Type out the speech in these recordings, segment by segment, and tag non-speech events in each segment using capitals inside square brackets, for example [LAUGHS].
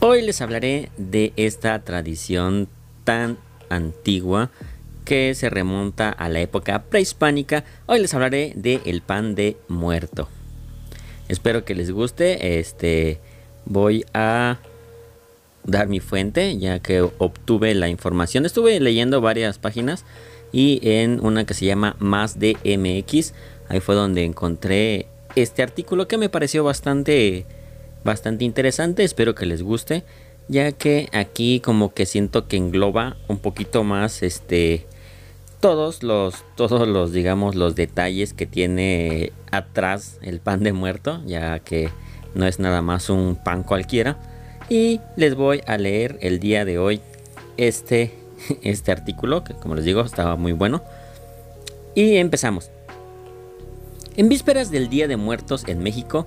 Hoy les hablaré de esta tradición tan antigua que se remonta a la época prehispánica. Hoy les hablaré de el pan de muerto. Espero que les guste. Este voy a dar mi fuente ya que obtuve la información. Estuve leyendo varias páginas y en una que se llama Más de MX, ahí fue donde encontré este artículo que me pareció bastante bastante interesante, espero que les guste, ya que aquí como que siento que engloba un poquito más este todos los todos los digamos los detalles que tiene atrás el pan de muerto, ya que no es nada más un pan cualquiera y les voy a leer el día de hoy este [LAUGHS] este artículo que como les digo estaba muy bueno y empezamos. En vísperas del Día de Muertos en México,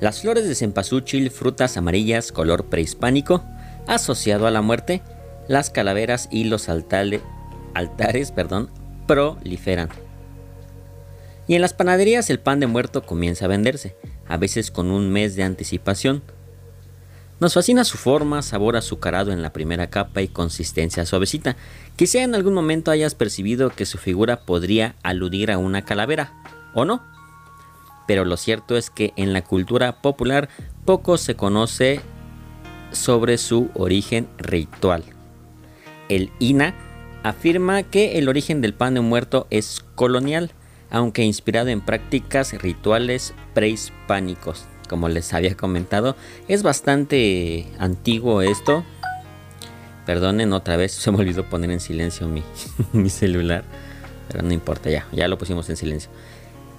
las flores de cempasúchil, frutas amarillas color prehispánico, asociado a la muerte, las calaveras y los altares proliferan. Y en las panaderías el pan de muerto comienza a venderse, a veces con un mes de anticipación. Nos fascina su forma, sabor azucarado en la primera capa y consistencia suavecita. Quizá en algún momento hayas percibido que su figura podría aludir a una calavera, ¿o no? Pero lo cierto es que en la cultura popular poco se conoce sobre su origen ritual. El INA afirma que el origen del pan de muerto es colonial, aunque inspirado en prácticas rituales prehispánicos. Como les había comentado, es bastante antiguo esto. Perdonen otra vez, [LAUGHS] se me olvidó poner en silencio mi, [LAUGHS] mi celular, pero no importa ya, ya lo pusimos en silencio.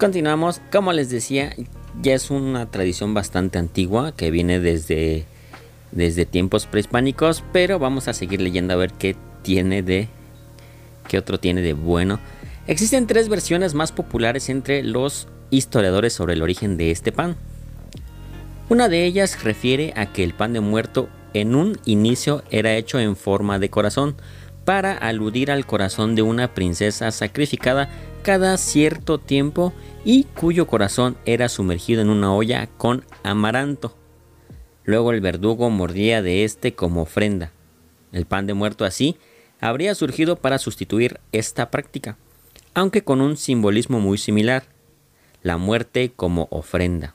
Continuamos, como les decía, ya es una tradición bastante antigua que viene desde, desde tiempos prehispánicos, pero vamos a seguir leyendo a ver qué tiene de qué otro tiene de bueno. Existen tres versiones más populares entre los historiadores sobre el origen de este pan. Una de ellas refiere a que el pan de muerto en un inicio era hecho en forma de corazón, para aludir al corazón de una princesa sacrificada cada cierto tiempo y cuyo corazón era sumergido en una olla con amaranto. Luego el verdugo mordía de este como ofrenda. El pan de muerto así habría surgido para sustituir esta práctica, aunque con un simbolismo muy similar, la muerte como ofrenda.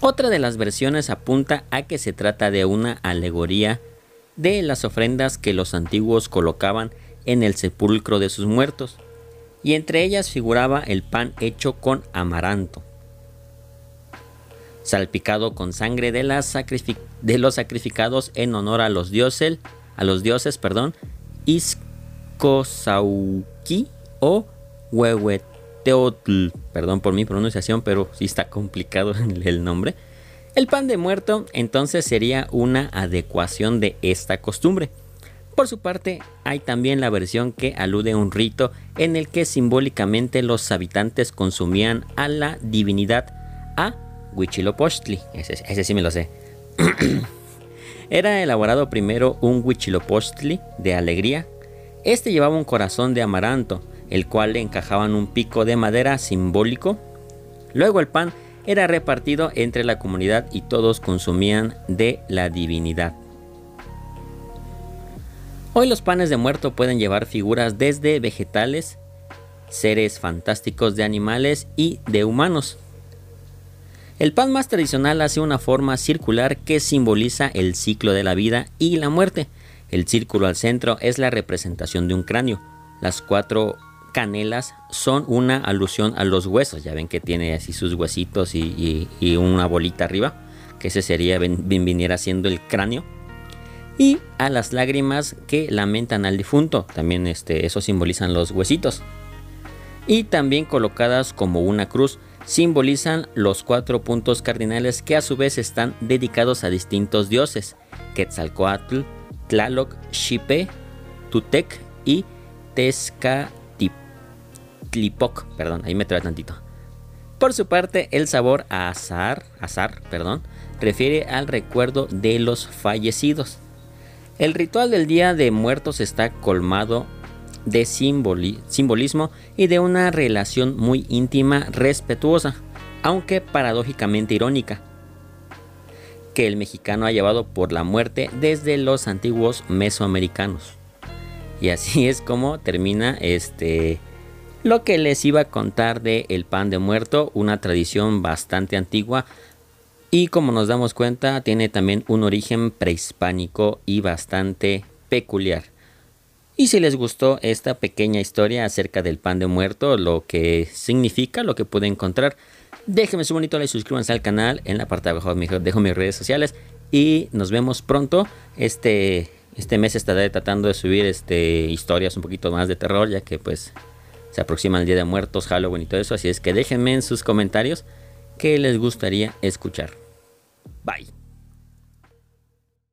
Otra de las versiones apunta a que se trata de una alegoría de las ofrendas que los antiguos colocaban en el sepulcro de sus muertos, y entre ellas figuraba el pan hecho con amaranto, salpicado con sangre de, de los sacrificados en honor a los dioses, a los dioses, perdón, Iskosauki o Huehueteotl, perdón por mi pronunciación, pero sí está complicado [LAUGHS] el nombre. El pan de muerto entonces sería una adecuación de esta costumbre por su parte, hay también la versión que alude a un rito en el que simbólicamente los habitantes consumían a la divinidad a Huitzilopochtli. Ese, sí me lo sé. [CLEARS THROAT] Era elaborado primero un Huitzilopochtli de alegría. Este llevaba un corazón de amaranto, el cual le encajaban un pico de madera simbólico. Luego el pan era repartido entre la comunidad y todos consumían de la divinidad. Hoy los panes de muerto pueden llevar figuras desde vegetales, seres fantásticos de animales y de humanos. El pan más tradicional hace una forma circular que simboliza el ciclo de la vida y la muerte. El círculo al centro es la representación de un cráneo. Las cuatro canelas son una alusión a los huesos. Ya ven que tiene así sus huesitos y, una bolita arriba. Que ese sería, viniera siendo el cráneo y a las lágrimas que lamentan al difunto. También este, eso simbolizan los huesitos. Y también colocadas como una cruz simbolizan los cuatro puntos cardinales que a su vez están dedicados a distintos dioses: Quetzalcoatl, Tlaloc, Xipe, Tutec y Tezcatlipoc. Perdón, ahí me trae tantito. Por su parte, el sabor azar, azar, perdón, refiere al recuerdo de los fallecidos. El ritual del Día de Muertos está colmado de simbolismo y de una relación muy íntima, respetuosa. aunque paradójicamente irónica, que el mexicano ha llevado por la muerte desde los antiguos mesoamericanos. Y así es como termina este lo que les iba a contar de el pan de muerto, una tradición bastante antigua y como nos damos cuenta tiene también un origen prehispánico y bastante peculiar. Y si les gustó esta pequeña historia acerca del pan de muerto, lo que significa, lo que puede encontrar, déjenme su bonito like, suscríbanse al canal, en la parte de abajo dejo mis redes sociales y nos vemos pronto. Este, este mes estaré tratando de subir este, historias un poquito más de terror, ya que pues se aproxima el Día de Muertos, Halloween y todo eso, así es que déjenme en sus comentarios qué les gustaría escuchar. Bye.